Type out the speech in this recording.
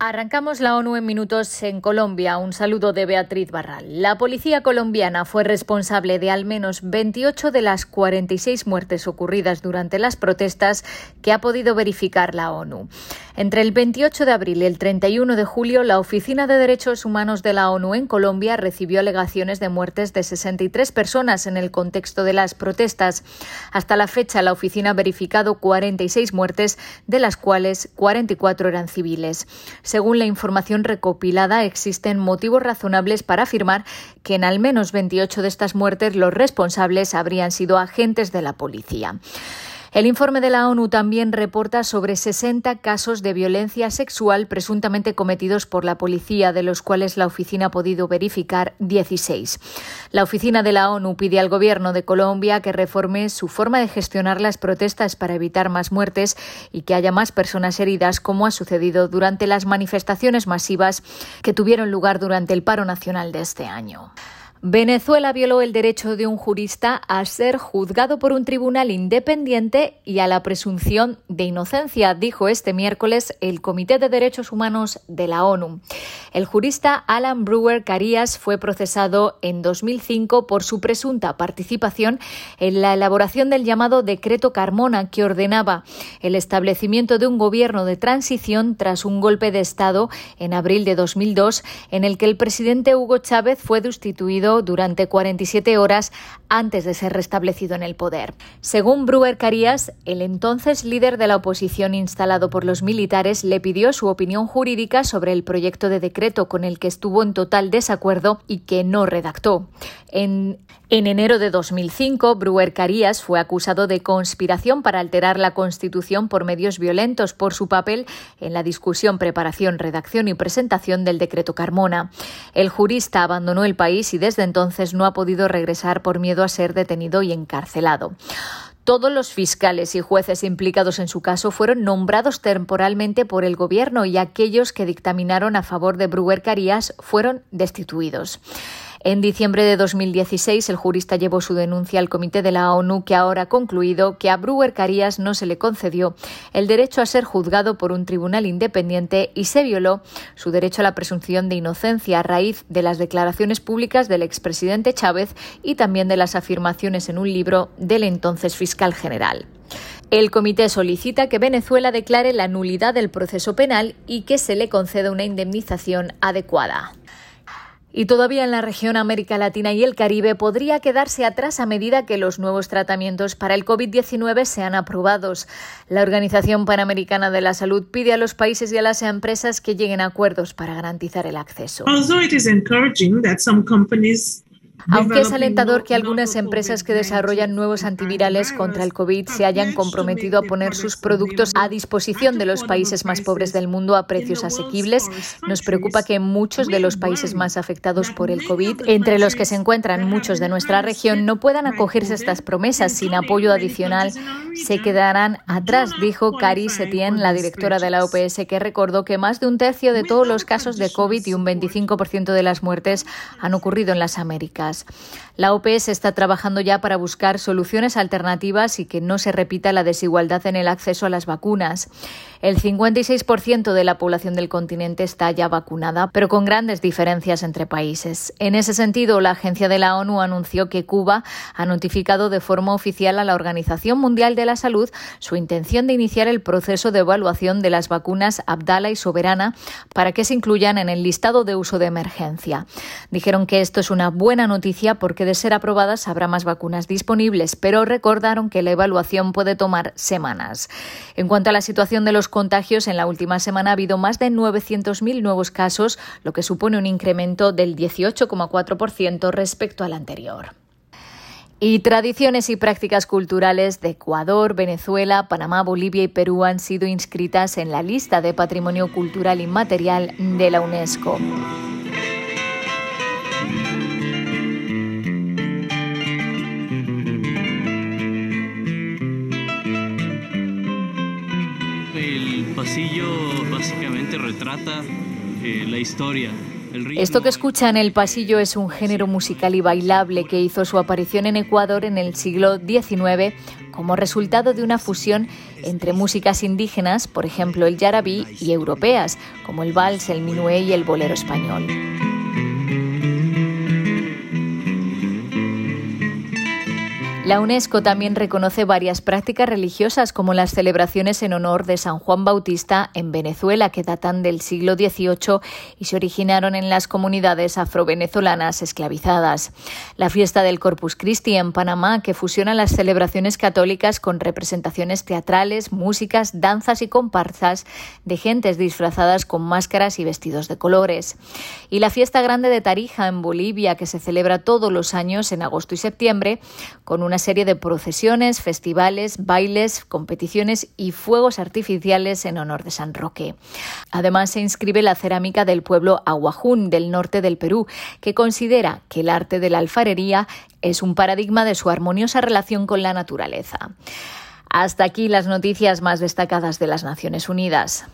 Arrancamos la ONU en minutos en Colombia. Un saludo de Beatriz Barral. La policía colombiana fue responsable de al menos 28 de las 46 muertes ocurridas durante las protestas que ha podido verificar la ONU. Entre el 28 de abril y el 31 de julio, la Oficina de Derechos Humanos de la ONU en Colombia recibió alegaciones de muertes de 63 personas en el contexto de las protestas. Hasta la fecha, la oficina ha verificado 46 muertes, de las cuales 44 eran civiles. Según la información recopilada, existen motivos razonables para afirmar que en al menos 28 de estas muertes los responsables habrían sido agentes de la policía. El informe de la ONU también reporta sobre 60 casos de violencia sexual presuntamente cometidos por la policía, de los cuales la oficina ha podido verificar 16. La oficina de la ONU pide al gobierno de Colombia que reforme su forma de gestionar las protestas para evitar más muertes y que haya más personas heridas, como ha sucedido durante las manifestaciones masivas que tuvieron lugar durante el paro nacional de este año. Venezuela violó el derecho de un jurista a ser juzgado por un tribunal independiente y a la presunción de inocencia, dijo este miércoles el Comité de Derechos Humanos de la ONU. El jurista Alan Brewer Carías fue procesado en 2005 por su presunta participación en la elaboración del llamado Decreto Carmona, que ordenaba el establecimiento de un gobierno de transición tras un golpe de Estado en abril de 2002, en el que el presidente Hugo Chávez fue destituido durante 47 horas antes de ser restablecido en el poder. Según Brewer Carías, el entonces líder de la oposición instalado por los militares le pidió su opinión jurídica sobre el proyecto de decreto con el que estuvo en total desacuerdo y que no redactó. En, en enero de 2005, Brewer Carías fue acusado de conspiración para alterar la Constitución por medios violentos por su papel en la discusión, preparación, redacción y presentación del decreto Carmona. El jurista abandonó el país y desde entonces no ha podido regresar por miedo a ser detenido y encarcelado. Todos los fiscales y jueces implicados en su caso fueron nombrados temporalmente por el gobierno y aquellos que dictaminaron a favor de Brewer Carías fueron destituidos. En diciembre de 2016, el jurista llevó su denuncia al Comité de la ONU, que ahora ha concluido que a Brewer Carías no se le concedió el derecho a ser juzgado por un tribunal independiente y se violó su derecho a la presunción de inocencia a raíz de las declaraciones públicas del expresidente Chávez y también de las afirmaciones en un libro del entonces fiscal general. El comité solicita que Venezuela declare la nulidad del proceso penal y que se le conceda una indemnización adecuada. Y todavía en la región América Latina y el Caribe podría quedarse atrás a medida que los nuevos tratamientos para el COVID-19 sean aprobados. La Organización Panamericana de la Salud pide a los países y a las empresas que lleguen a acuerdos para garantizar el acceso. Aunque es alentador que algunas empresas que desarrollan nuevos antivirales contra el COVID se hayan comprometido a poner sus productos a disposición de los países más pobres del mundo a precios asequibles, nos preocupa que muchos de los países más afectados por el COVID, entre los que se encuentran muchos de nuestra región, no puedan acogerse a estas promesas sin apoyo adicional. Se quedarán atrás, dijo Cari Setien, la directora de la OPS, que recordó que más de un tercio de todos los casos de COVID y un 25% de las muertes han ocurrido en las Américas. La OPS está trabajando ya para buscar soluciones alternativas y que no se repita la desigualdad en el acceso a las vacunas. El 56% de la población del continente está ya vacunada, pero con grandes diferencias entre países. En ese sentido, la agencia de la ONU anunció que Cuba ha notificado de forma oficial a la Organización Mundial de la Salud su intención de iniciar el proceso de evaluación de las vacunas Abdala y Soberana para que se incluyan en el listado de uso de emergencia. Dijeron que esto es una buena noticia porque de ser aprobadas habrá más vacunas disponibles, pero recordaron que la evaluación puede tomar semanas. En cuanto a la situación de los contagios, en la última semana ha habido más de 900.000 nuevos casos, lo que supone un incremento del 18,4% respecto al anterior. Y tradiciones y prácticas culturales de Ecuador, Venezuela, Panamá, Bolivia y Perú han sido inscritas en la lista de Patrimonio Cultural Inmaterial de la UNESCO. Pasillo básicamente retrata eh, la historia Esto que escucha en el pasillo es un género musical y bailable que hizo su aparición en Ecuador en el siglo XIX como resultado de una fusión entre músicas indígenas, por ejemplo el yarabí, y europeas, como el vals, el minué y el bolero español. La UNESCO también reconoce varias prácticas religiosas como las celebraciones en honor de San Juan Bautista en Venezuela que datan del siglo XVIII y se originaron en las comunidades afrovenezolanas esclavizadas. La fiesta del Corpus Christi en Panamá que fusiona las celebraciones católicas con representaciones teatrales, músicas, danzas y comparsas de gentes disfrazadas con máscaras y vestidos de colores. Y la fiesta grande de Tarija en Bolivia que se celebra todos los años en agosto y septiembre con serie de procesiones, festivales, bailes, competiciones y fuegos artificiales en honor de San Roque. Además, se inscribe la cerámica del pueblo Aguajún del norte del Perú, que considera que el arte de la alfarería es un paradigma de su armoniosa relación con la naturaleza. Hasta aquí las noticias más destacadas de las Naciones Unidas.